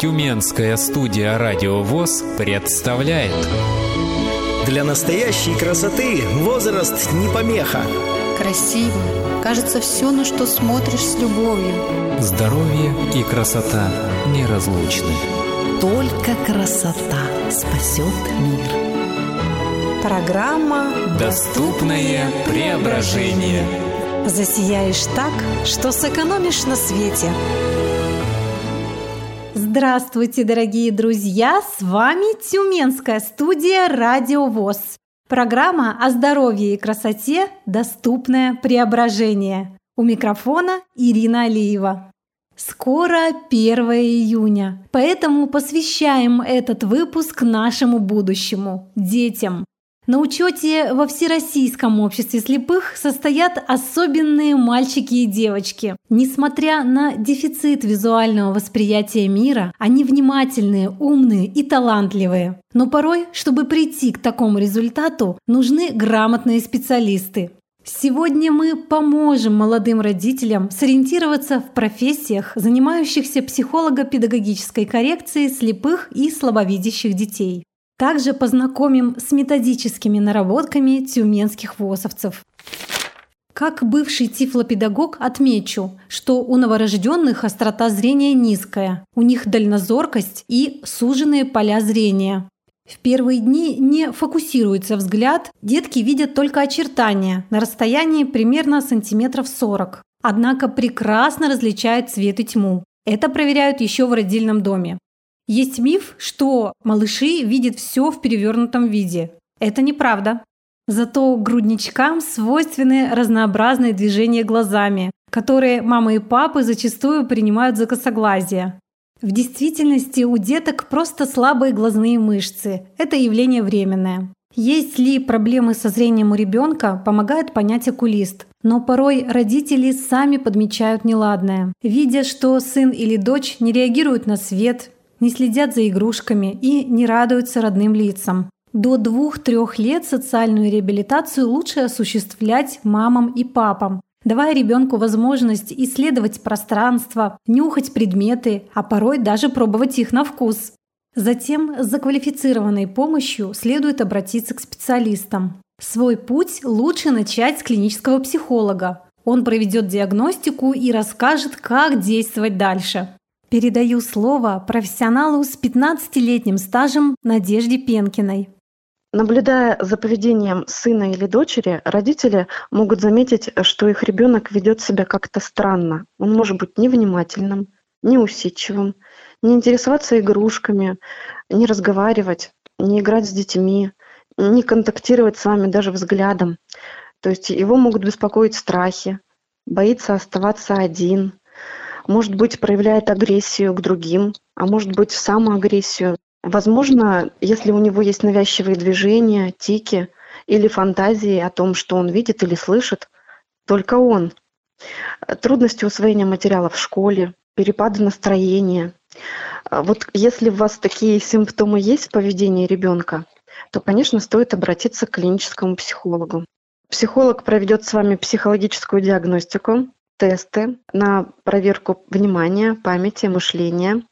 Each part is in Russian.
Тюменская студия «Радио ВОЗ» представляет Для настоящей красоты возраст не помеха Красиво. Кажется, все, на что смотришь с любовью. Здоровье и красота неразлучны Только красота спасет мир. Программа Доступное преображение «Засияешь так, что сэкономишь на свете». Здравствуйте, дорогие друзья! С вами Тюменская студия «Радио ВОЗ». Программа о здоровье и красоте «Доступное преображение». У микрофона Ирина Алиева. Скоро 1 июня, поэтому посвящаем этот выпуск нашему будущему – детям. На учете во Всероссийском обществе слепых состоят особенные мальчики и девочки. Несмотря на дефицит визуального восприятия мира, они внимательные, умные и талантливые. Но порой, чтобы прийти к такому результату, нужны грамотные специалисты. Сегодня мы поможем молодым родителям сориентироваться в профессиях, занимающихся психолого-педагогической коррекцией слепых и слабовидящих детей. Также познакомим с методическими наработками тюменских ВОСовцев. Как бывший тифлопедагог отмечу, что у новорожденных острота зрения низкая, у них дальнозоркость и суженные поля зрения. В первые дни не фокусируется взгляд, детки видят только очертания на расстоянии примерно сантиметров 40. Однако прекрасно различают цвет и тьму. Это проверяют еще в родильном доме. Есть миф, что малыши видят все в перевернутом виде. Это неправда. Зато грудничкам свойственны разнообразные движения глазами, которые мамы и папы зачастую принимают за косоглазие. В действительности у деток просто слабые глазные мышцы. Это явление временное. Есть ли проблемы со зрением у ребенка, помогает понять окулист. Но порой родители сами подмечают неладное. Видя, что сын или дочь не реагируют на свет, не следят за игрушками и не радуются родным лицам. До двух-трех лет социальную реабилитацию лучше осуществлять мамам и папам, давая ребенку возможность исследовать пространство, нюхать предметы, а порой даже пробовать их на вкус. Затем за квалифицированной помощью следует обратиться к специалистам. Свой путь лучше начать с клинического психолога. Он проведет диагностику и расскажет, как действовать дальше. Передаю слово профессионалу с 15-летним стажем Надежде Пенкиной. Наблюдая за поведением сына или дочери, родители могут заметить, что их ребенок ведет себя как-то странно. Он может быть невнимательным, неусидчивым, не интересоваться игрушками, не разговаривать, не играть с детьми, не контактировать с вами даже взглядом. То есть его могут беспокоить страхи, боится оставаться один, может быть, проявляет агрессию к другим, а может быть, самоагрессию. Возможно, если у него есть навязчивые движения, тики или фантазии о том, что он видит или слышит, только он. Трудности усвоения материала в школе, перепады настроения. Вот если у вас такие симптомы есть в поведении ребенка, то, конечно, стоит обратиться к клиническому психологу. Психолог проведет с вами психологическую диагностику, тесты на проверку внимания, памяти, мышления,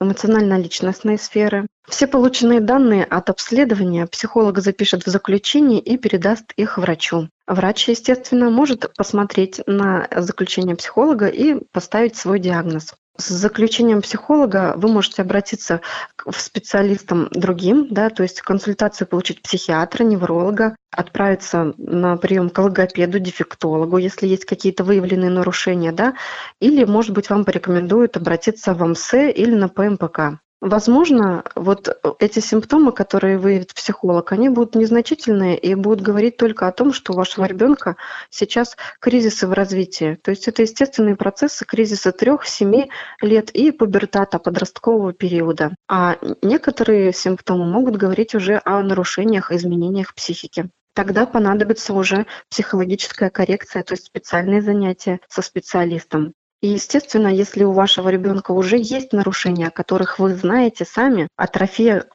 эмоционально-личностной сферы. Все полученные данные от обследования психолог запишет в заключении и передаст их врачу. Врач, естественно, может посмотреть на заключение психолога и поставить свой диагноз. С заключением психолога вы можете обратиться к специалистам другим, да, то есть консультацию получить психиатра, невролога, отправиться на прием к логопеду, дефектологу, если есть какие-то выявленные нарушения, да, или, может быть, вам порекомендуют обратиться в МС или на ПМПК. Возможно, вот эти симптомы, которые выявит психолог, они будут незначительные и будут говорить только о том, что у вашего ребенка сейчас кризисы в развитии. То есть это естественные процессы кризиса трех-семи лет и пубертата подросткового периода. А некоторые симптомы могут говорить уже о нарушениях, изменениях психики тогда понадобится уже психологическая коррекция, то есть специальные занятия со специалистом. И, естественно, если у вашего ребенка уже есть нарушения, о которых вы знаете сами, атрофия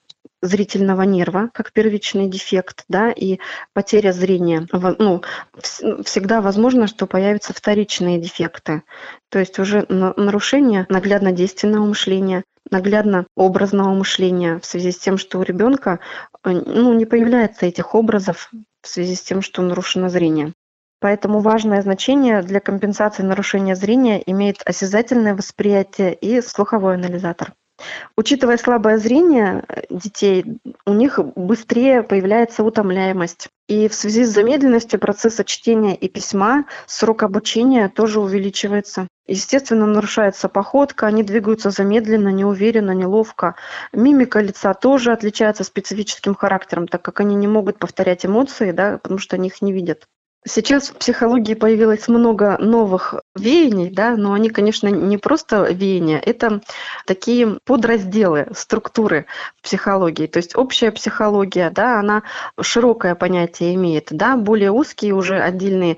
зрительного нерва как первичный дефект, да, и потеря зрения. Ну, всегда возможно, что появятся вторичные дефекты, то есть уже нарушение наглядно-действенного мышления, наглядно образного мышления в связи с тем, что у ребенка э, ну, не появляется этих образов в связи с тем, что нарушено зрение. Поэтому важное значение для компенсации нарушения зрения имеет осязательное восприятие и слуховой анализатор. Учитывая слабое зрение детей, у них быстрее появляется утомляемость. И в связи с замедленностью процесса чтения и письма срок обучения тоже увеличивается. Естественно, нарушается походка, они двигаются замедленно, неуверенно, неловко. Мимика лица тоже отличается специфическим характером, так как они не могут повторять эмоции, да, потому что они их не видят. Сейчас в психологии появилось много новых веяний, да, но они, конечно, не просто веяния, это такие подразделы, структуры психологии. То есть общая психология, да, она широкое понятие имеет, да, более узкие уже отдельные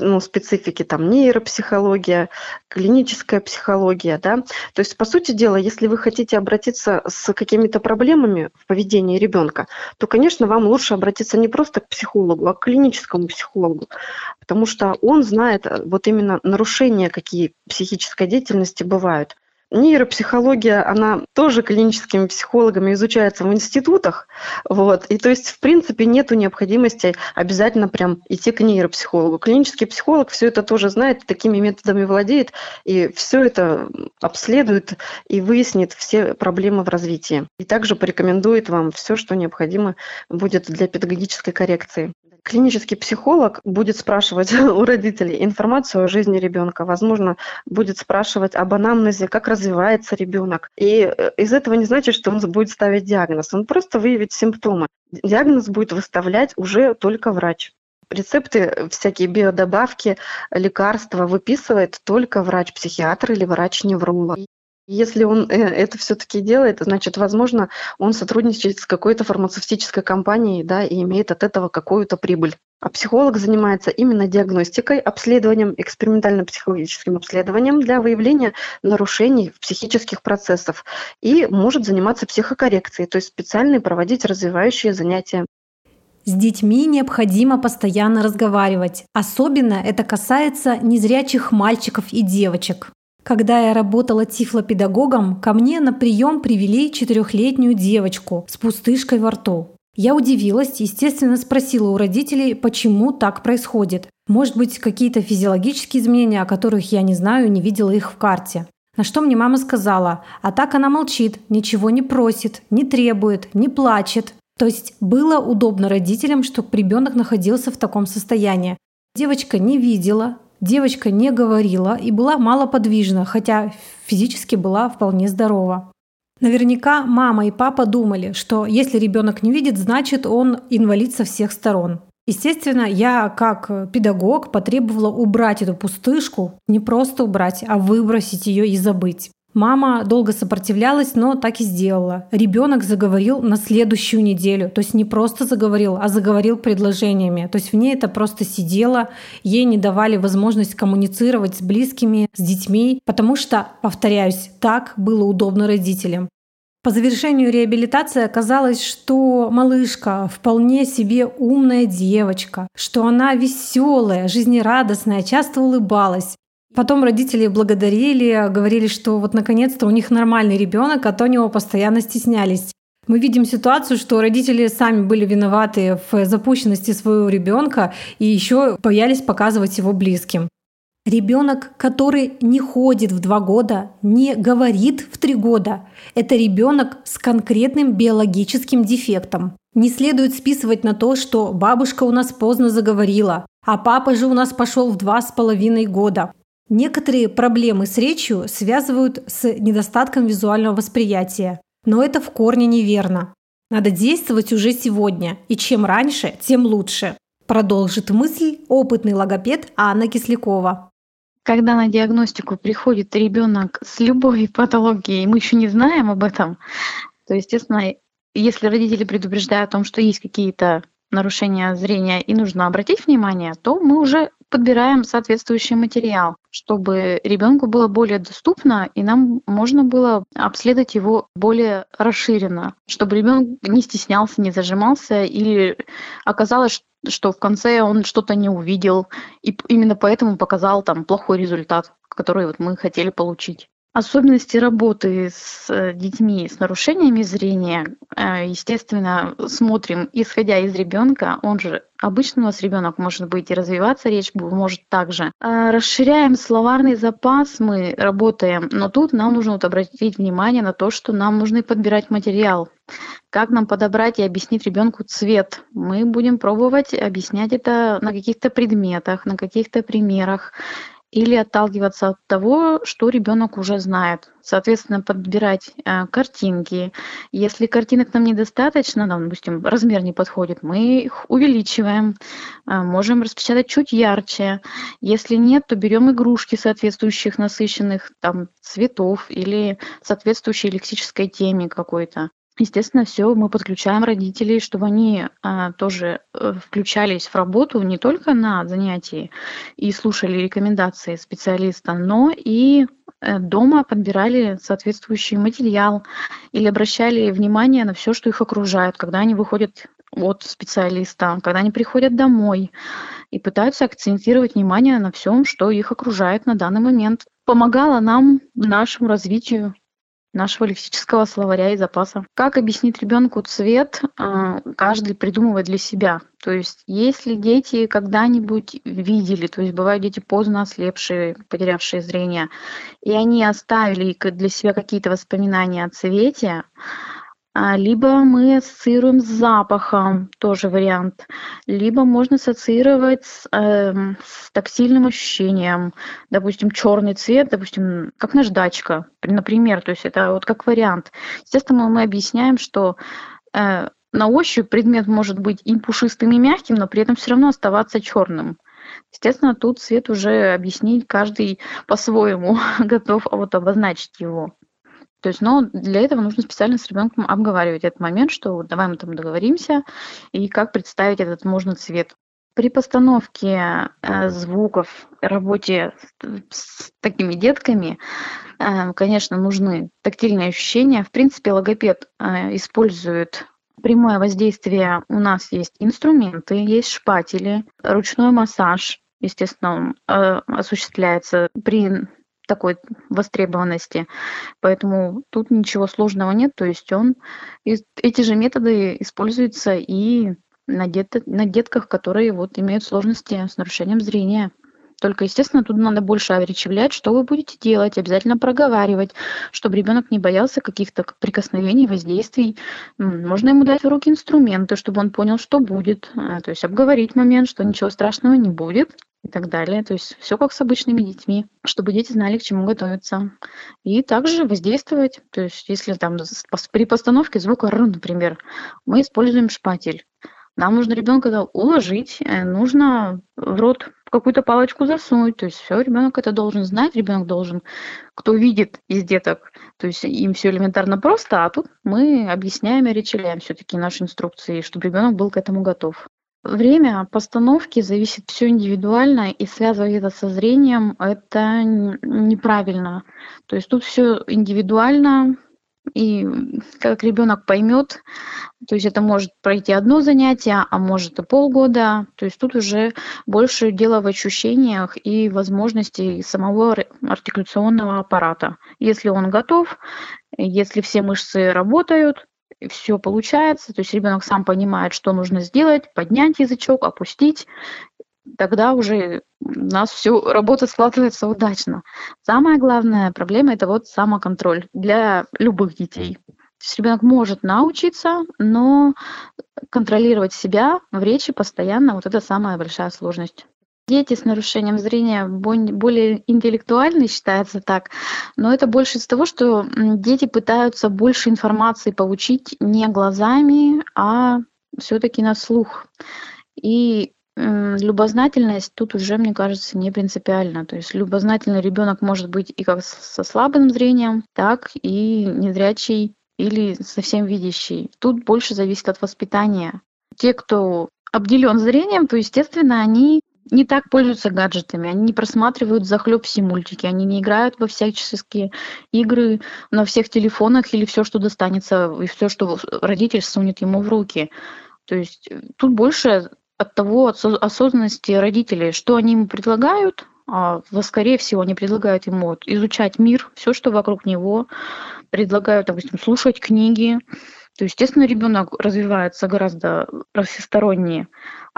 ну, специфики, там, нейропсихология, клиническая психология, да. То есть, по сути дела, если вы хотите обратиться с какими-то проблемами в поведении ребенка, то, конечно, вам лучше обратиться не просто к психологу, а к клиническому психологу, психологу, потому что он знает э, вот именно нарушения, какие психической деятельности бывают. Нейропсихология, она тоже клиническими психологами изучается в институтах, вот, и то есть, в принципе, нету необходимости обязательно прям идти к нейропсихологу. Клинический психолог все это тоже знает, такими методами владеет, и все это обследует и выяснит все проблемы в развитии. И также порекомендует вам все, что необходимо будет для педагогической коррекции клинический психолог будет спрашивать у родителей информацию о жизни ребенка, возможно, будет спрашивать об анамнезе, как развивается ребенок. И э, из этого не значит, что он будет ставить диагноз, он просто выявит симптомы. Диагноз будет выставлять уже только врач. Рецепты, всякие биодобавки, лекарства выписывает только врач-психиатр или врач-невролог. Если он э, это все-таки делает, значит, возможно, он сотрудничает с какой-то фармацевтической компанией, да, и имеет от этого какую-то прибыль. А психолог занимается именно диагностикой, обследованием, экспериментально-психологическим обследованием для выявления нарушений психических процессов и может заниматься психокоррекцией, то есть специальные проводить развивающие занятия. С детьми необходимо постоянно разговаривать. Особенно это касается незрячих мальчиков и девочек. Когда я работала тифлопедагогом, ко мне на прием привели четырехлетнюю девочку с пустышкой во рту. Я удивилась, естественно, спросила у родителей, почему так происходит. Может быть, какие-то физиологические изменения, о которых я не знаю, не видела их в карте. На что мне мама сказала, а так она молчит, ничего не просит, не требует, не плачет. То есть было удобно родителям, чтобы ребенок находился в таком состоянии. Девочка не видела, Девочка не говорила и была малоподвижна, хотя физически была вполне здорова. Наверняка мама и папа думали, что если ребенок не видит, значит он инвалид со всех сторон. Естественно, я как педагог потребовала убрать эту пустышку, не просто убрать, а выбросить ее и забыть. Мама долго сопротивлялась, но так и сделала. Ребенок заговорил на следующую неделю. То есть не просто заговорил, а заговорил предложениями. То есть в ней это просто сидело, ей не давали возможность коммуницировать с близкими, с детьми, потому что, повторяюсь, так было удобно родителям. По завершению реабилитации оказалось, что малышка вполне себе умная девочка, что она веселая, жизнерадостная, часто улыбалась. Потом родители благодарили, говорили, что вот наконец-то у них нормальный ребенок, а то они его постоянно стеснялись. Мы видим ситуацию, что родители сами были виноваты в запущенности своего ребенка и еще боялись показывать его близким. Ребенок, который не ходит в два года, не говорит в три года, это ребенок с конкретным биологическим дефектом. Не следует списывать на то, что бабушка у нас поздно заговорила, а папа же у нас пошел в два с половиной года. Некоторые проблемы с речью связывают с недостатком визуального восприятия, но это в корне неверно. Надо действовать уже сегодня, и чем раньше, тем лучше. Продолжит мысль опытный логопед Анна Кислякова. Когда на диагностику приходит ребенок с любой патологией, мы еще не знаем об этом, то, естественно, если родители предупреждают о том, что есть какие-то нарушения зрения и нужно обратить внимание, то мы уже подбираем соответствующий материал, чтобы ребенку было более доступно, и нам можно было обследовать его более расширенно, чтобы ребенок не стеснялся, не зажимался, или оказалось, что в конце он что-то не увидел, и именно поэтому показал там плохой результат, который вот мы хотели получить. Особенности работы с э, детьми с нарушениями зрения, э, естественно, смотрим, исходя из ребенка, он же обычно у нас ребенок может быть и развиваться, речь может также. А расширяем словарный запас, мы работаем, но тут нам нужно вот обратить внимание на то, что нам нужно подбирать материал. Как нам подобрать и объяснить ребенку цвет? Мы будем пробовать объяснять это на каких-то предметах, на каких-то примерах или отталкиваться от того, что ребенок уже знает. Соответственно, подбирать э, картинки. Если картинок нам недостаточно, нам, допустим, размер не подходит, мы их увеличиваем, э, можем распечатать чуть ярче. Если нет, то берем игрушки соответствующих насыщенных там, цветов или соответствующей лексической теме какой-то. Естественно, все мы подключаем родителей, чтобы они а, тоже э, включались в работу не только на занятии и слушали рекомендации специалиста, но и э, дома подбирали соответствующий материал или обращали внимание на все, что их окружает, когда они выходят от специалиста, когда они приходят домой и пытаются акцентировать внимание на всем, что их окружает на данный момент. Помогало нам нашему развитию нашего лексического словаря и запаса. Как объяснить ребенку цвет, а, каждый придумывает для себя. То есть если дети когда-нибудь видели, то есть бывают дети поздно ослепшие, потерявшие зрение, и они оставили для себя какие-то воспоминания о цвете, либо мы ассоциируем с запахом, тоже вариант. Либо можно ассоциировать с, э, с тактильным ощущением. Допустим, черный цвет, допустим, как наждачка, например. То есть это вот как вариант. Естественно, мы объясняем, что э, на ощупь предмет может быть и пушистым, и мягким, но при этом все равно оставаться черным. Естественно, тут цвет уже объяснить каждый по-своему готов вот обозначить его. То есть, но для этого нужно специально с ребенком обговаривать этот момент, что давай мы там договоримся, и как представить этот можно цвет. При постановке э, звуков, работе с, с такими детками, э, конечно, нужны тактильные ощущения. В принципе, логопед э, использует прямое воздействие. У нас есть инструменты, есть шпатели, ручной массаж, естественно, он э, осуществляется при такой востребованности. Поэтому тут ничего сложного нет. То есть он, эти же методы используются и на, дет, на детках, которые вот имеют сложности с нарушением зрения. Только, естественно, тут надо больше овречевлять, что вы будете делать, обязательно проговаривать, чтобы ребенок не боялся каких-то прикосновений, воздействий. Можно ему дать в руки инструменты, чтобы он понял, что будет. А, то есть обговорить момент, что ничего страшного не будет и так далее. То есть все как с обычными детьми, чтобы дети знали, к чему готовиться. И также воздействовать. То есть если там при постановке звука «р», например, мы используем шпатель. Нам нужно ребенка уложить, э, нужно в рот какую-то палочку засунуть. То есть все, ребенок это должен знать, ребенок должен, кто видит из деток, то есть им все элементарно просто, а тут мы объясняем и речеляем все-таки наши инструкции, чтобы ребенок был к этому готов. Время постановки зависит все индивидуально, и связывать это со зрением это неправильно. То есть тут все индивидуально, и как ребенок поймет, то есть это может пройти одно занятие, а может и полгода. То есть тут уже больше дело в ощущениях и возможности самого артикуляционного аппарата. Если он готов, если все мышцы работают, все получается, то есть ребенок сам понимает, что нужно сделать, поднять язычок, опустить, тогда уже у нас все работа складывается удачно. Самая главная проблема это вот самоконтроль для любых детей. То есть ребенок может научиться, но контролировать себя в речи постоянно вот это самая большая сложность. Дети с нарушением зрения более интеллектуальны, считается так, но это больше из того, что дети пытаются больше информации получить не глазами, а все-таки на слух. И любознательность тут уже, мне кажется, не принципиально. То есть любознательный ребенок может быть и как со слабым зрением, так и незрячий или совсем видящий. Тут больше зависит от воспитания. Те, кто обделен зрением, то, естественно, они не так пользуются гаджетами, они не просматривают захлеб все мультики, они не играют во всяческие игры на всех телефонах или все, что достанется, и все, что родитель сунет ему в руки. То есть э, тут больше от того, от осознанности родителей, что они ему предлагают, а, скорее всего, они предлагают ему изучать мир, все, что вокруг него, предлагают, допустим, слушать книги, то, естественно, ребенок развивается гораздо всестороннее.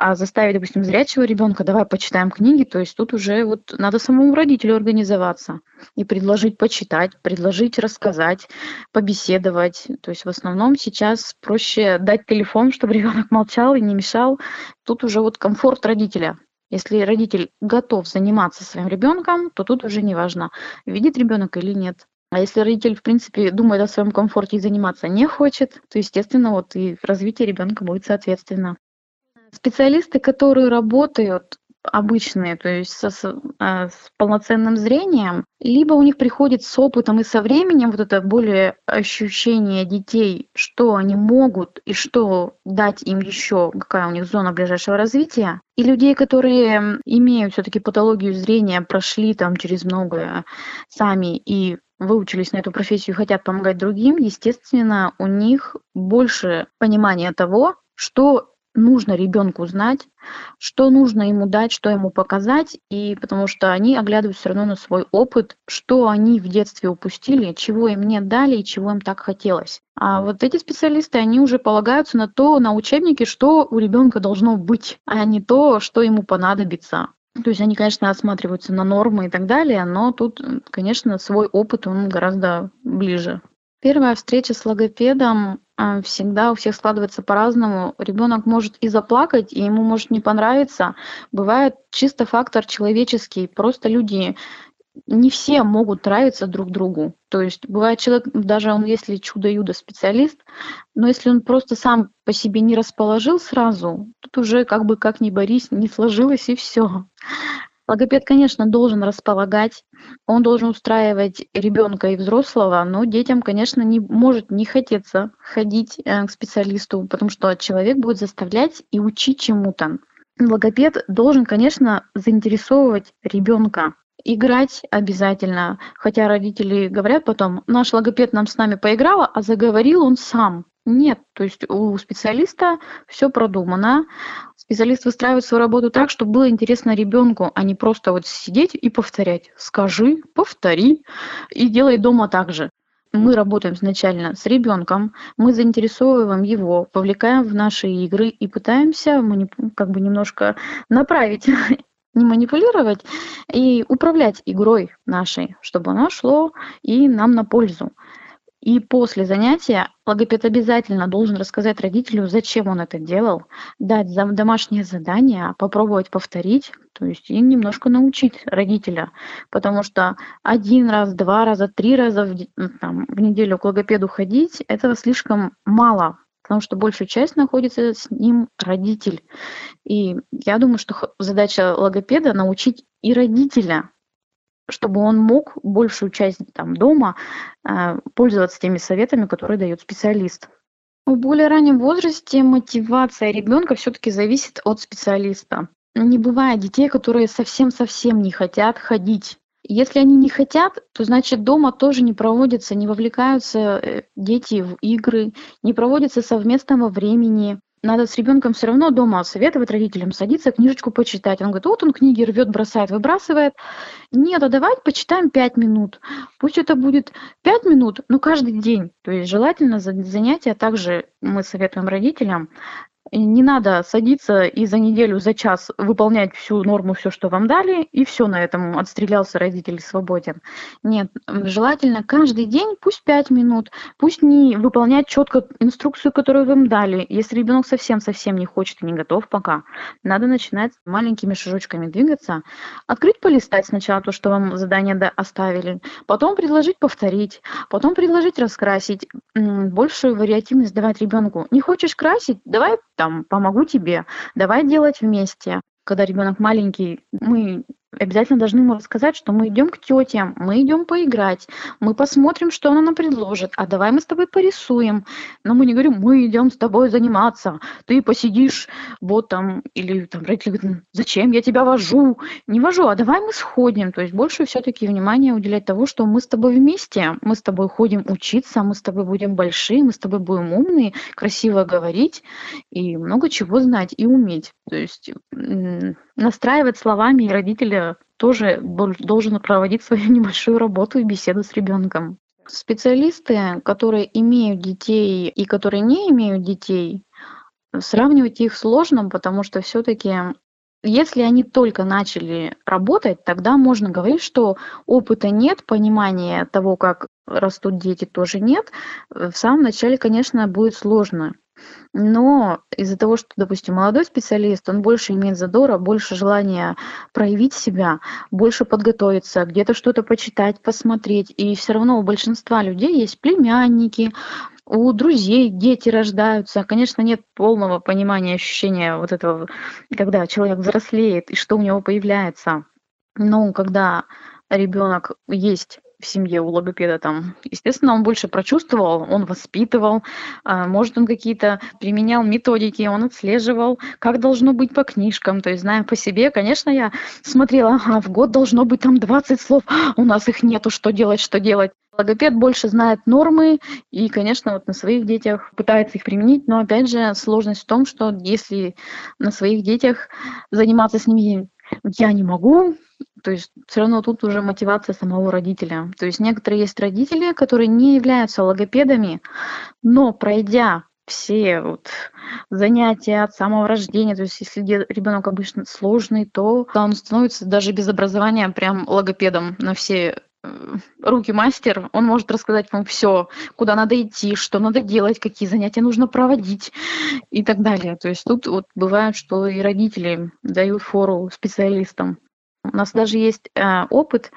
А заставить, допустим, зрячего ребенка, давай почитаем книги, то есть тут уже вот надо самому родителю организоваться и предложить почитать, предложить рассказать, побеседовать. То есть в основном сейчас проще дать телефон, чтобы ребенок молчал и не мешал. Тут уже вот комфорт родителя. Если родитель готов заниматься своим ребенком, то тут уже не важно, видит ребенок или нет. А если родитель, в принципе, думает о своем комфорте и заниматься не хочет, то, естественно, вот и развитие ребенка будет соответственно. Специалисты, которые работают обычные, то есть со, с, а, с полноценным зрением, либо у них приходит с опытом и со временем вот это более ощущение детей, что они могут и что дать им еще, какая у них зона ближайшего развития, и людей, которые имеют все-таки патологию зрения, прошли там через многое сами и выучились на эту профессию и хотят помогать другим, естественно, у них больше понимания того, что нужно ребенку знать, что нужно ему дать, что ему показать, и потому что они оглядываются все равно на свой опыт, что они в детстве упустили, чего им не дали и чего им так хотелось. А вот эти специалисты, они уже полагаются на то, на учебники, что у ребенка должно быть, а не то, что ему понадобится. То есть они, конечно, осматриваются на нормы и так далее, но тут, конечно, свой опыт, он гораздо ближе. Первая встреча с логопедом всегда у всех складывается по-разному. Ребенок может и заплакать, и ему может не понравиться. Бывает чисто фактор человеческий. Просто люди не все могут нравиться друг другу. То есть бывает человек, даже он если чудо-юдо специалист, но если он просто сам по себе не расположил сразу, тут уже как бы как ни борись, не сложилось и все. Логопед, конечно, должен располагать, он должен устраивать ребенка и взрослого, но детям, конечно, не может не хотеться ходить э, к специалисту, потому что человек будет заставлять и учить чему-то. Логопед должен, конечно, заинтересовывать ребенка играть обязательно. Хотя родители говорят потом, наш логопед нам с нами поиграл, а заговорил он сам. Нет, то есть у специалиста все продумано. Специалист выстраивает свою работу так, чтобы было интересно ребенку, а не просто вот сидеть и повторять. Скажи, повтори и делай дома так же. Мы работаем изначально с ребенком, мы заинтересовываем его, повлекаем в наши игры и пытаемся как бы немножко направить не манипулировать и управлять игрой нашей, чтобы оно шло и нам на пользу. И после занятия логопед обязательно должен рассказать родителю, зачем он это делал, дать домашнее задание, попробовать повторить, то есть и немножко научить родителя. Потому что один раз, два раза, три раза в, там, в неделю к логопеду ходить, этого слишком мало потому что большую часть находится с ним родитель. И я думаю, что задача логопеда научить и родителя, чтобы он мог большую часть там, дома э, пользоваться теми советами, которые дает специалист. В более раннем возрасте мотивация ребенка все-таки зависит от специалиста. Не бывает детей, которые совсем-совсем не хотят ходить если они не хотят, то значит дома тоже не проводятся, не вовлекаются э, дети в игры, не проводятся совместного времени. Надо с ребенком все равно дома советовать родителям садиться, книжечку почитать. Он говорит, вот он книги рвет, бросает, выбрасывает. Нет, а давайте почитаем пять минут. Пусть это будет пять минут, но каждый день. То есть желательно занятия также мы советуем родителям не надо садиться и за неделю, за час выполнять всю норму, все, что вам дали, и все на этом отстрелялся родитель свободен. Нет, желательно каждый день, пусть 5 минут, пусть не выполнять четко инструкцию, которую вам дали. Если ребенок совсем-совсем не хочет и не готов пока, надо начинать маленькими шажочками двигаться, открыть, полистать сначала то, что вам задание оставили, потом предложить повторить, потом предложить раскрасить, большую вариативность давать ребенку. Не хочешь красить? Давай там помогу тебе, давай делать вместе. Когда ребенок маленький, мы обязательно должны ему рассказать, что мы идем к тете, мы идем поиграть, мы посмотрим, что она нам предложит, а давай мы с тобой порисуем. Но мы не говорим, мы идем с тобой заниматься, ты посидишь вот там, или там родители говорят, зачем я тебя вожу? Не вожу, а давай мы сходим. То есть больше все-таки внимания уделять того, что мы с тобой вместе, мы с тобой ходим учиться, мы с тобой будем большие, мы с тобой будем умные, красиво говорить и много чего знать и уметь. То есть настраивать словами, и родители тоже должен проводить свою небольшую работу и беседу с ребенком. Специалисты, которые имеют детей и которые не имеют детей, сравнивать их сложно, потому что все-таки если они только начали работать, тогда можно говорить, что опыта нет, понимания того, как растут дети, тоже нет. В самом начале, конечно, будет сложно. Но из-за того, что, допустим, молодой специалист, он больше имеет задора, больше желания проявить себя, больше подготовиться, где-то что-то почитать, посмотреть. И все равно у большинства людей есть племянники, у друзей дети рождаются. Конечно, нет полного понимания, ощущения вот этого, когда человек взрослеет и что у него появляется. Но когда ребенок есть в семье у логопеда там, естественно, он больше прочувствовал, он воспитывал, а, может, он какие-то применял методики, он отслеживал, как должно быть по книжкам, то есть, зная по себе, конечно, я смотрела, ага, в год должно быть там 20 слов, у нас их нету, что делать, что делать. Логопед больше знает нормы и, конечно, вот на своих детях пытается их применить, но, опять же, сложность в том, что если на своих детях заниматься с ними я не могу, то есть все равно тут уже мотивация самого родителя. То есть некоторые есть родители, которые не являются логопедами, но пройдя все вот занятия от самого рождения, то есть если ребенок обычно сложный, то он становится даже без образования прям логопедом на все э, руки мастер, он может рассказать вам все, куда надо идти, что надо делать, какие занятия нужно проводить и так далее. То есть тут вот бывает, что и родители дают фору специалистам. У нас даже есть э, опыт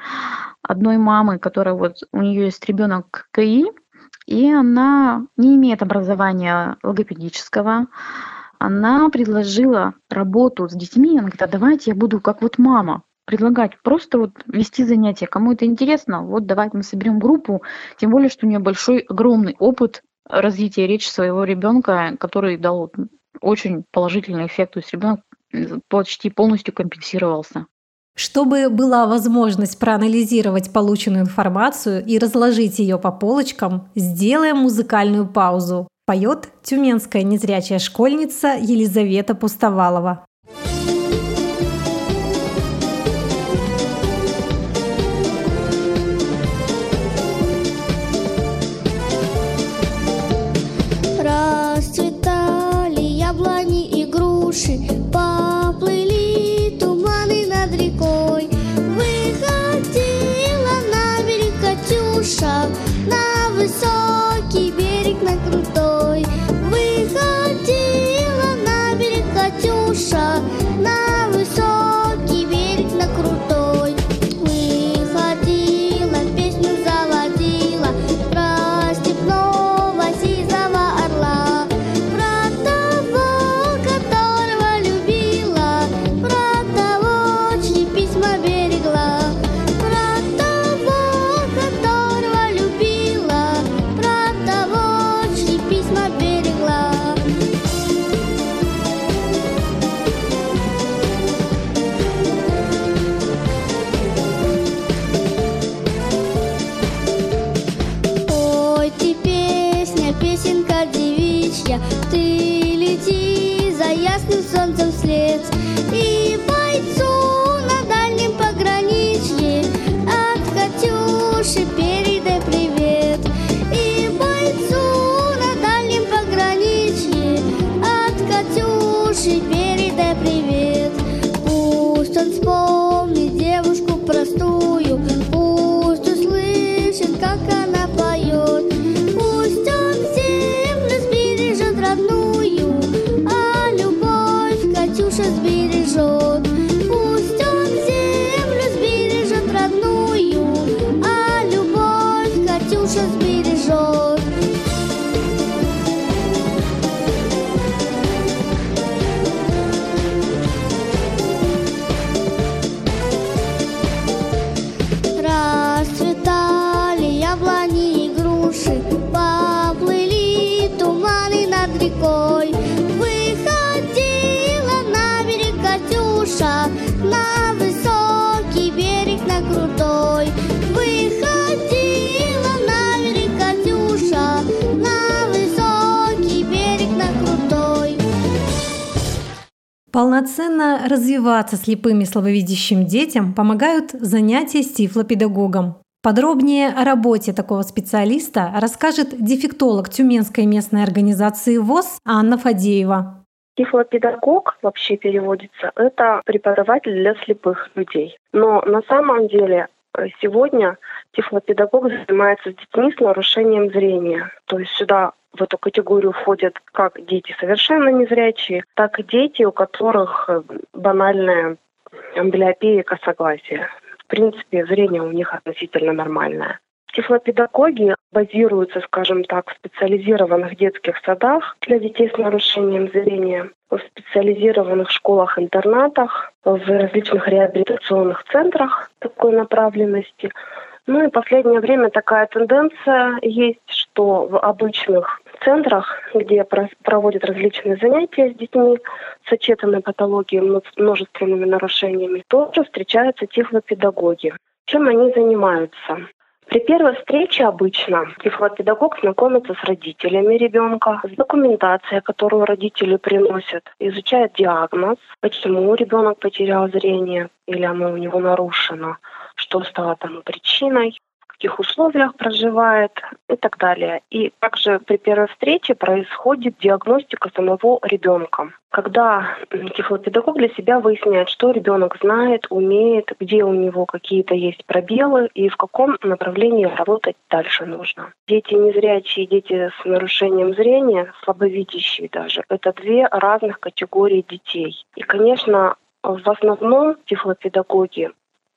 одной мамы, которая вот у нее есть ребенок КИ, и она не имеет образования логопедического. Она предложила работу с детьми. Она говорит, а давайте я буду как вот мама предлагать просто вот вести занятия. Кому это интересно, вот давайте мы соберем группу. Тем более, что у нее большой, огромный опыт развития речи своего ребенка, который дал очень положительный эффект. То есть ребенок почти полностью компенсировался. Чтобы была возможность проанализировать полученную информацию и разложить ее по полочкам, сделаем музыкальную паузу. Поет тюменская незрячая школьница Елизавета Пустовалова. Развиваться слепым и слабовидящим детям помогают занятия с тифлопедагогом. Подробнее о работе такого специалиста расскажет дефектолог Тюменской местной организации ВОЗ Анна Фадеева. Тифлопедагог вообще переводится, это преподаватель для слепых людей. Но на самом деле э, сегодня тифлопедагог занимается с детьми с нарушением зрения. То есть сюда в эту категорию входят как дети совершенно незрячие, так и дети, у которых э, банальная амблиопия и косогласие. В принципе, зрение у них относительно нормальное. Тифлопедагоги базируются, скажем так, в специализированных детских садах для детей с нарушением зрения, в специализированных школах-интернатах, в различных реабилитационных центрах такой направленности. Ну и последнее время такая тенденция есть, что в обычных центрах, где проводят различные занятия с детьми с очетанной патологией, множественными нарушениями, тоже встречаются тифлопедагоги. Чем они занимаются? При первой встрече обычно тифлопедагог знакомится с родителями ребенка, с документацией, которую родители приносят, изучает диагноз, почему ребенок потерял зрение или оно у него нарушено, что стало тому причиной каких условиях проживает и так далее. И также при первой встрече происходит диагностика самого ребенка. Когда тифлопедагог для себя выясняет, что ребенок знает, умеет, где у него какие-то есть пробелы и в каком направлении работать дальше нужно. Дети незрячие, дети с нарушением зрения, слабовидящие даже, это две разных категории детей. И, конечно, в основном тифлопедагоги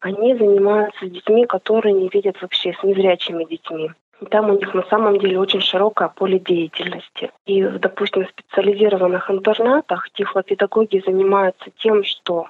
они занимаются с детьми, которые не видят вообще, с незрячими детьми. И там у них на самом деле очень широкое поле деятельности. И, допустим, в специализированных интернатах тифлопедагоги занимаются тем, что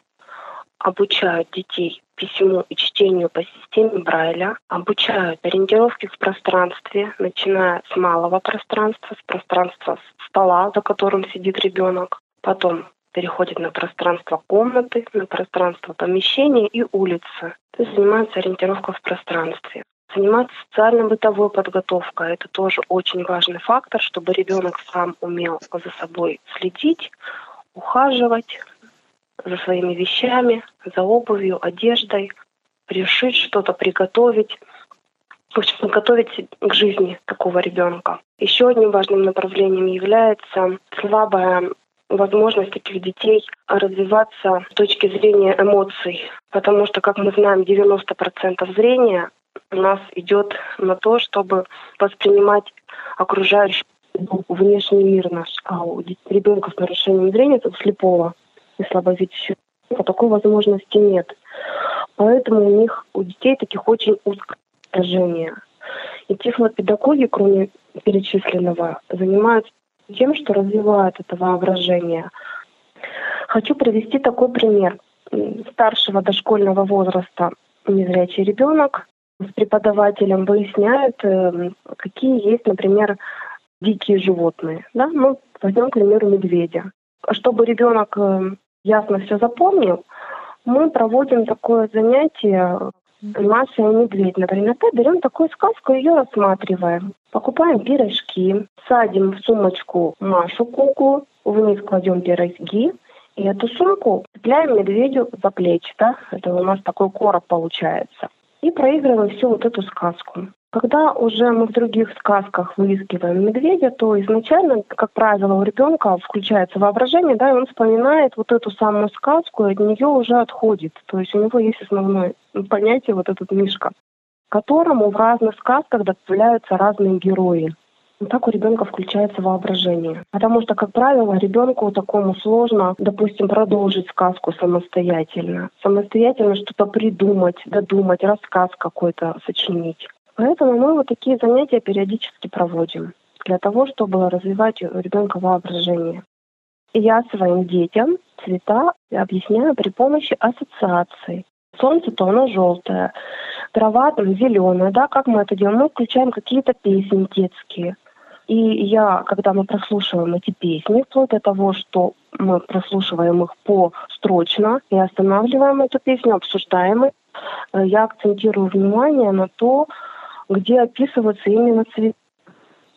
обучают детей письму и чтению по системе Брайля, обучают ориентировки в пространстве, начиная с малого пространства, с пространства стола, за которым сидит ребенок, потом переходит на пространство комнаты, на пространство помещения и улицы. То есть занимается ориентировкой в пространстве. Заниматься социально-бытовой подготовкой – это тоже очень важный фактор, чтобы ребенок сам умел за собой следить, ухаживать за своими вещами, за обувью, одеждой, решить что-то, приготовить. В общем, готовить к жизни такого ребенка. Еще одним важным направлением является слабая возможность таких детей развиваться с точки зрения эмоций. Потому что, как мы знаем, 90% зрения у нас идет на то, чтобы воспринимать окружающий внешний мир наш. А у ребенка с нарушением зрения, у слепого и слабовидящего, такой возможности нет. Поэтому у них, у детей таких очень узкое положение. И тифлопедагоги, кроме перечисленного, занимаются тем, что развивают это воображение. Хочу привести такой пример. Старшего дошкольного возраста незрячий ребенок с преподавателем выясняют, э, какие есть, например, дикие животные. Да? Ну, возьмем, к примеру, медведя. Чтобы ребенок э, ясно все запомнил, мы проводим такое занятие Маша и медведь, например. Опять берем такую сказку, ее рассматриваем. Покупаем пирожки, садим в сумочку Машу куклу, вниз кладем пирожки, и эту сумку цепляем медведю за плечи, да, это у нас такой короб получается. И проигрываем всю вот эту сказку. Когда уже мы в других сказках выискиваем медведя, то изначально, как правило, у ребенка включается воображение, да, и он вспоминает вот эту самую сказку, и от нее уже отходит. То есть у него есть основное понятие вот этот мишка, которому в разных сказках добавляются разные герои. Так у ребенка включается воображение. Потому что, как правило, ребенку такому сложно, допустим, продолжить сказку самостоятельно. Самостоятельно что-то придумать, додумать, рассказ какой-то сочинить. Поэтому мы вот такие занятия периодически проводим для того, чтобы развивать у ребенка воображение. И я своим детям цвета объясняю при помощи ассоциаций. Солнце то оно желтое, трава там зеленая, да, как мы это делаем? Мы включаем какие-то песни детские. И я, когда мы прослушиваем эти песни, вплоть до того, что мы прослушиваем их по строчно и останавливаем эту песню, обсуждаем их, э, я акцентирую внимание на то, где описываются именно цветы.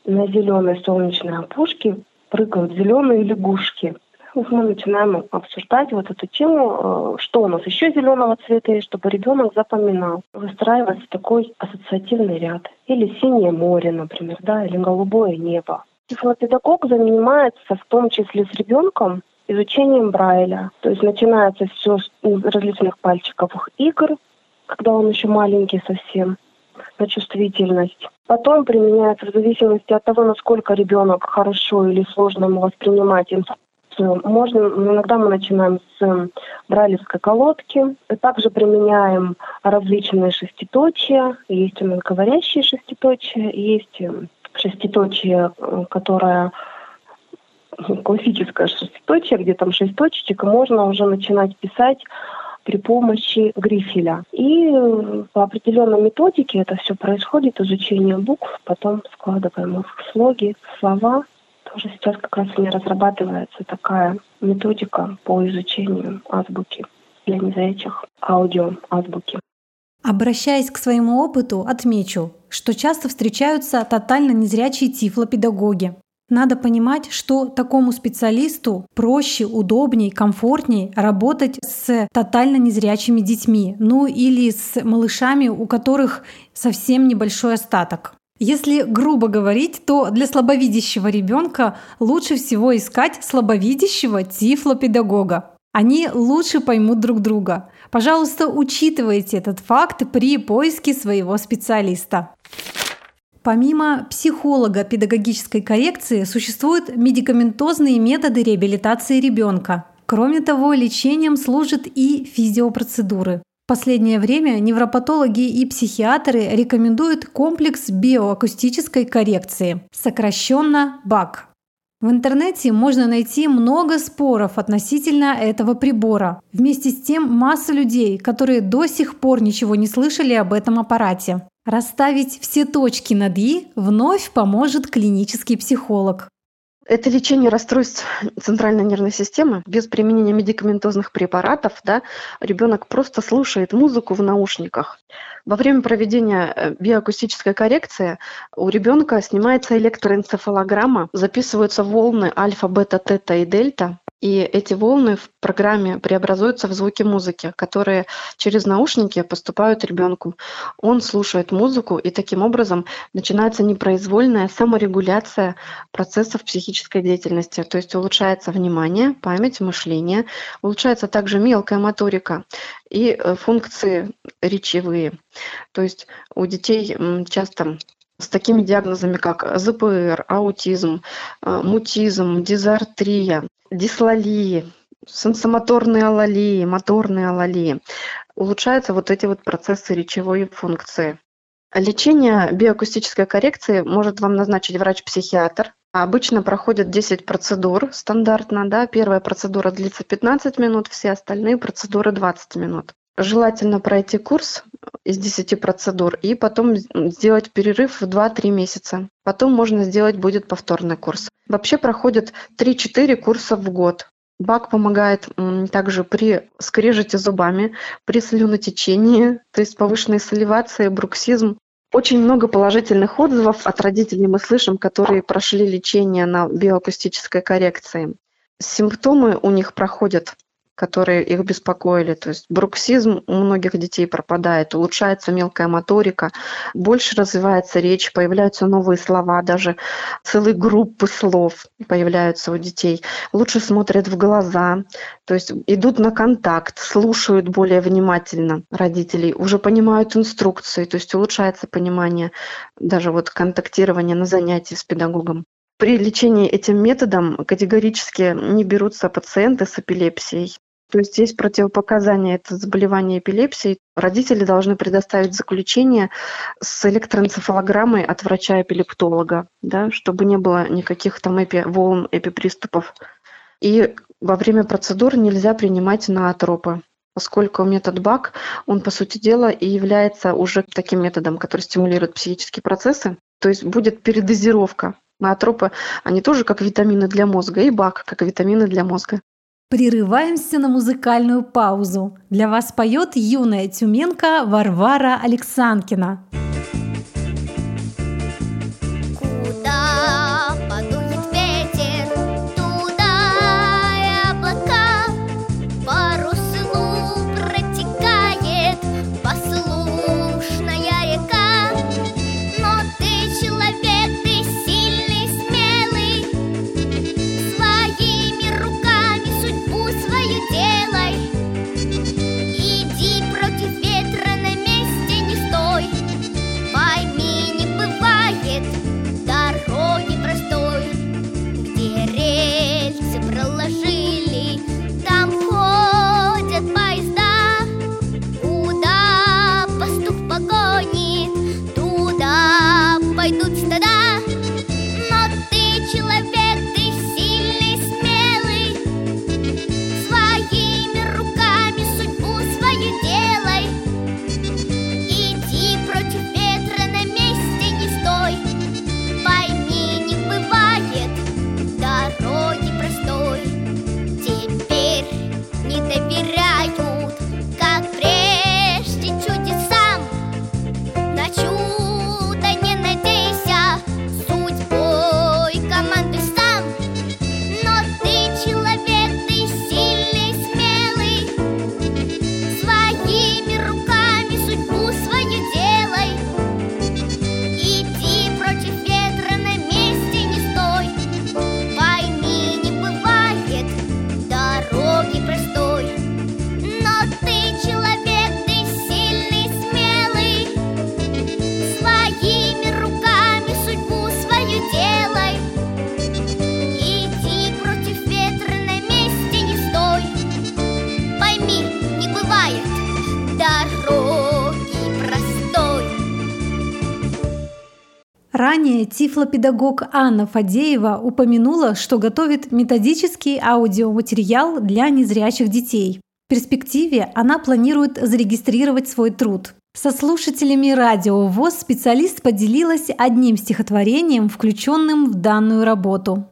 На зеленой солнечной опушке прыгают зеленые лягушки. Животных, мы начинаем обсуждать вот эту тему, э, что у нас еще зеленого цвета есть, чтобы ребенок запоминал. Выстраивается такой ассоциативный ряд. Или синее море, например, да, или голубое небо. Тифлопедагог занимается в том числе с ребенком изучением Брайля. То есть начинается все с различных пальчиковых игр, когда он еще маленький совсем, на чувствительность. Потом применяется в зависимости от того, насколько ребенок хорошо или сложно ему воспринимать. Можно, иногда мы начинаем с брайлевской колодки. Также применяем различные шеститочия. Есть у нас говорящие шеститочия, есть шеститочие, которое классическое шеститочие, где там шесть точечек, и можно уже начинать писать при помощи грифеля. И по определенной методике это все происходит, изучение букв, потом складываем их в слоги, слова. Тоже сейчас как раз у меня разрабатывается такая методика по изучению азбуки для незрячих, аудио азбуки. Обращаясь к своему опыту, отмечу, что часто встречаются тотально незрячие тифлопедагоги. Надо понимать, что такому специалисту проще, удобнее, комфортнее работать с тотально незрячими детьми, ну или с малышами, у которых совсем небольшой остаток. Если грубо говорить, то для слабовидящего ребенка лучше всего искать слабовидящего тифлопедагога. Они лучше поймут друг друга. Пожалуйста, учитывайте этот факт при поиске своего специалиста. Помимо психолога педагогической коррекции существуют медикаментозные методы реабилитации ребенка. Кроме того, лечением служат и физиопроцедуры. Последнее время невропатологи и психиатры рекомендуют комплекс биоакустической коррекции, сокращенно БАК. В интернете можно найти много споров относительно этого прибора. Вместе с тем масса людей, которые до сих пор ничего не слышали об этом аппарате. Расставить все точки над «и» вновь поможет клинический психолог. Это лечение расстройств центральной нервной системы без применения медикаментозных препаратов. Да, ребенок просто слушает музыку в наушниках. Во время проведения э, биоакустической коррекции у ребенка снимается электроэнцефалограмма, записываются волны альфа, бета, тета и дельта. И эти волны в программе преобразуются в звуки музыки, которые через наушники поступают ребенку. Он слушает музыку, и таким образом начинается непроизвольная саморегуляция процессов психической деятельности. То есть улучшается внимание, память, мышление, улучшается также мелкая моторика и э, функции речевые. То есть у детей часто с такими диагнозами, как ЗПР, аутизм, э, мутизм, дизартрия, дислалии, сенсомоторные алалии, моторные алалии. Улучшаются вот эти вот процессы речевой функции. Лечение биоакустической коррекции может вам назначить врач-психиатр. Обычно проходят 10 процедур стандартно. Да? Первая процедура длится 15 минут, все остальные процедуры 20 минут. Желательно пройти курс из 10 процедур и потом сделать перерыв в 2-3 месяца. Потом можно сделать будет повторный курс. Вообще проходят 3-4 курса в год. БАК помогает также при скрежете зубами, при слюнотечении, то есть повышенной саливации, бруксизм. Очень много положительных отзывов от родителей мы слышим, которые прошли лечение на биоакустической коррекции. Симптомы у них проходят которые их беспокоили. То есть бруксизм у многих детей пропадает, улучшается мелкая моторика, больше развивается речь, появляются новые слова, даже целые группы слов появляются у детей. Лучше смотрят в глаза, то есть идут на контакт, слушают более внимательно родителей, уже понимают инструкции, то есть улучшается понимание даже вот контактирования на занятии с педагогом. При лечении этим методом категорически не берутся пациенты с эпилепсией. То есть есть противопоказания это заболевание эпилепсии. Родители должны предоставить заключение с электроэнцефалограммой от врача-эпилептолога, да, чтобы не было никаких там эпи, волн эпиприступов. И во время процедур нельзя принимать наотропы, поскольку метод БАК, он, по сути дела, и является уже таким методом, который стимулирует психические процессы. То есть будет передозировка. Наотропы, они тоже как витамины для мозга, и БАК как витамины для мозга. Прерываемся на музыкальную паузу. Для вас поет юная тюменка Варвара Александрина. Ранее тифлопедагог Анна Фадеева упомянула, что готовит методический аудиоматериал для незрячих детей. В перспективе она планирует зарегистрировать свой труд. Со слушателями радио ВОЗ специалист поделилась одним стихотворением, включенным в данную работу.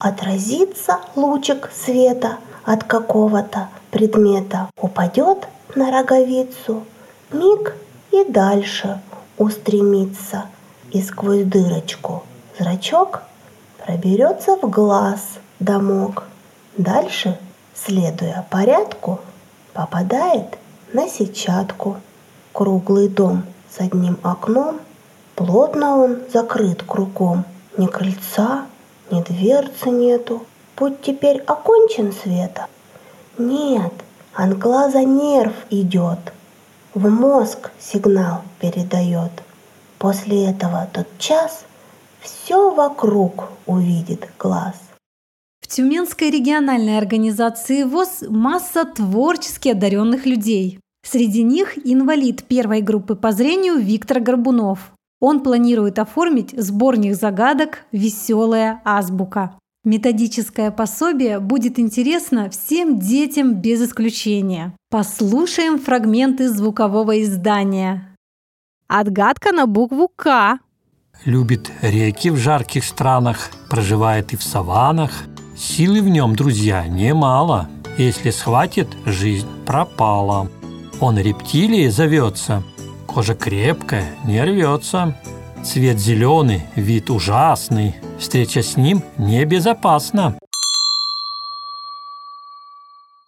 Отразится лучик света от какого-то предмета, упадет на роговицу, миг и дальше устремится, и сквозь дырочку зрачок проберется в глаз домок. Дальше, следуя порядку, попадает на сетчатку – Круглый дом с одним окном, плотно он закрыт кругом. Ни крыльца, ни дверцы нету. Путь теперь окончен света. Нет, от глаза нерв идет. В мозг сигнал передает. После этого тот час все вокруг увидит глаз. В Тюменской региональной организации ВОЗ масса творчески одаренных людей. Среди них инвалид первой группы по зрению Виктор Горбунов. Он планирует оформить сборник загадок «Веселая азбука». Методическое пособие будет интересно всем детям без исключения. Послушаем фрагменты звукового издания. Отгадка на букву «К». Любит реки в жарких странах, проживает и в саванах. Силы в нем, друзья, немало. Если схватит, жизнь пропала. Он рептилией зовется. Кожа крепкая, не рвется. Цвет зеленый, вид ужасный. Встреча с ним небезопасна.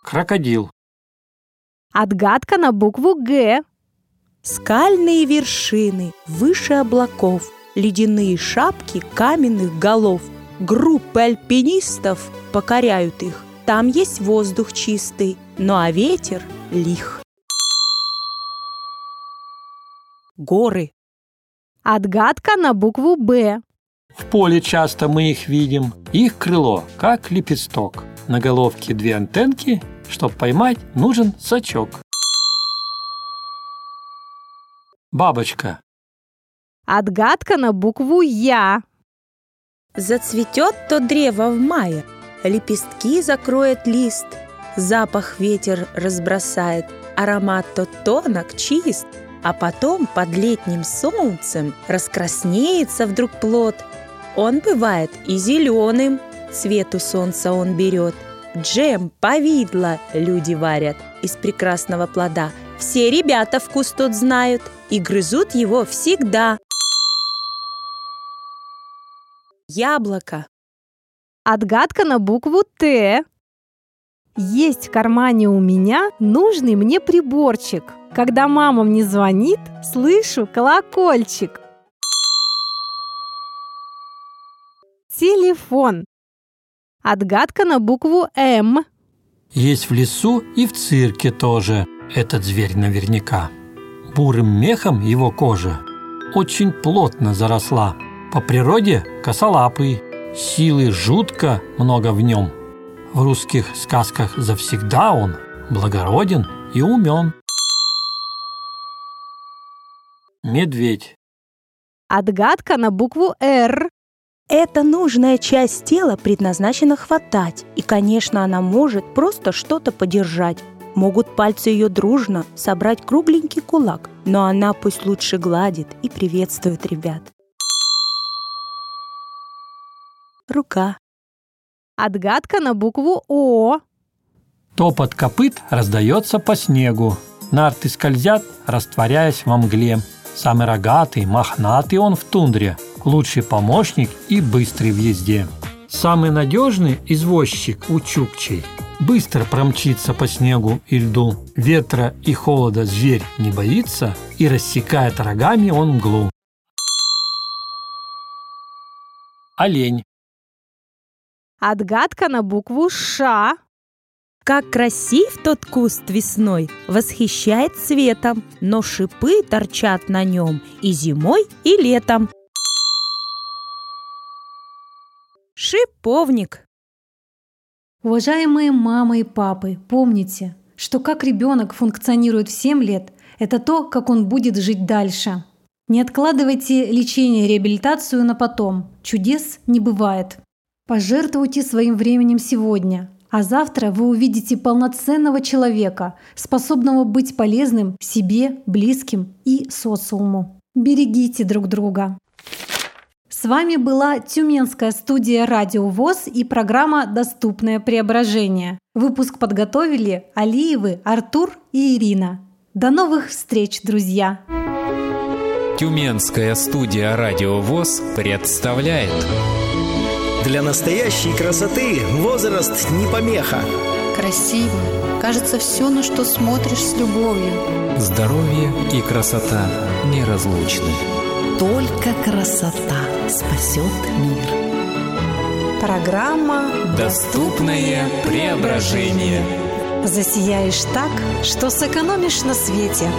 Крокодил. Отгадка на букву «Г». Скальные вершины выше облаков, ледяные шапки каменных голов. Группы альпинистов покоряют их. Там есть воздух чистый, ну а ветер лих. горы. Отгадка на букву «Б». В поле часто мы их видим. Их крыло, как лепесток. На головке две антенки. Чтоб поймать, нужен сачок. Бабочка. Отгадка на букву «Я». Зацветет то древо в мае, Лепестки закроет лист, Запах ветер разбросает, Аромат то тонок, чист, а потом под летним солнцем раскраснеется вдруг плод. Он бывает и зеленым, цвету солнца он берет. Джем, повидло люди варят из прекрасного плода. Все ребята вкус тот знают и грызут его всегда. Яблоко. Отгадка на букву «Т». Есть в кармане у меня нужный мне приборчик – когда мама мне звонит, слышу колокольчик. Телефон. Отгадка на букву М. Есть в лесу и в цирке тоже этот зверь наверняка. Бурым мехом его кожа очень плотно заросла. По природе косолапый, силы жутко много в нем. В русских сказках завсегда он благороден и умен. Медведь. Отгадка на букву «Р». Это нужная часть тела предназначена хватать, и, конечно, она может просто что-то подержать. Могут пальцы ее дружно собрать кругленький кулак, но она пусть лучше гладит и приветствует ребят. Рука. Отгадка на букву «О». Топот копыт раздается по снегу. Нарты скользят, растворяясь во мгле. Самый рогатый, мохнатый он в тундре, лучший помощник и быстрый в езде. Самый надежный извозчик у Чукчей. Быстро промчится по снегу и льду. Ветра и холода зверь не боится и рассекает рогами он мглу. Олень. Отгадка на букву «Ш». Как красив тот куст весной, восхищает цветом, но шипы торчат на нем и зимой, и летом. Шиповник. Уважаемые мамы и папы, помните, что как ребенок функционирует в 7 лет, это то, как он будет жить дальше. Не откладывайте лечение и реабилитацию на потом. Чудес не бывает. Пожертвуйте своим временем сегодня, а завтра вы увидите полноценного человека, способного быть полезным себе, близким и социуму. Берегите друг друга. С вами была Тюменская студия «Радио ВОЗ» и программа «Доступное преображение». Выпуск подготовили Алиевы, Артур и Ирина. До новых встреч, друзья! Тюменская студия «Радио ВОЗ» представляет Для настоящей красоты возраст не помеха. Красиво. Кажется, все, на что смотришь с любовью. Здоровье и красота неразлучны. Только красота спасет мир. Программа Доступное преображение. «Засияешь так, что сэкономишь на свете».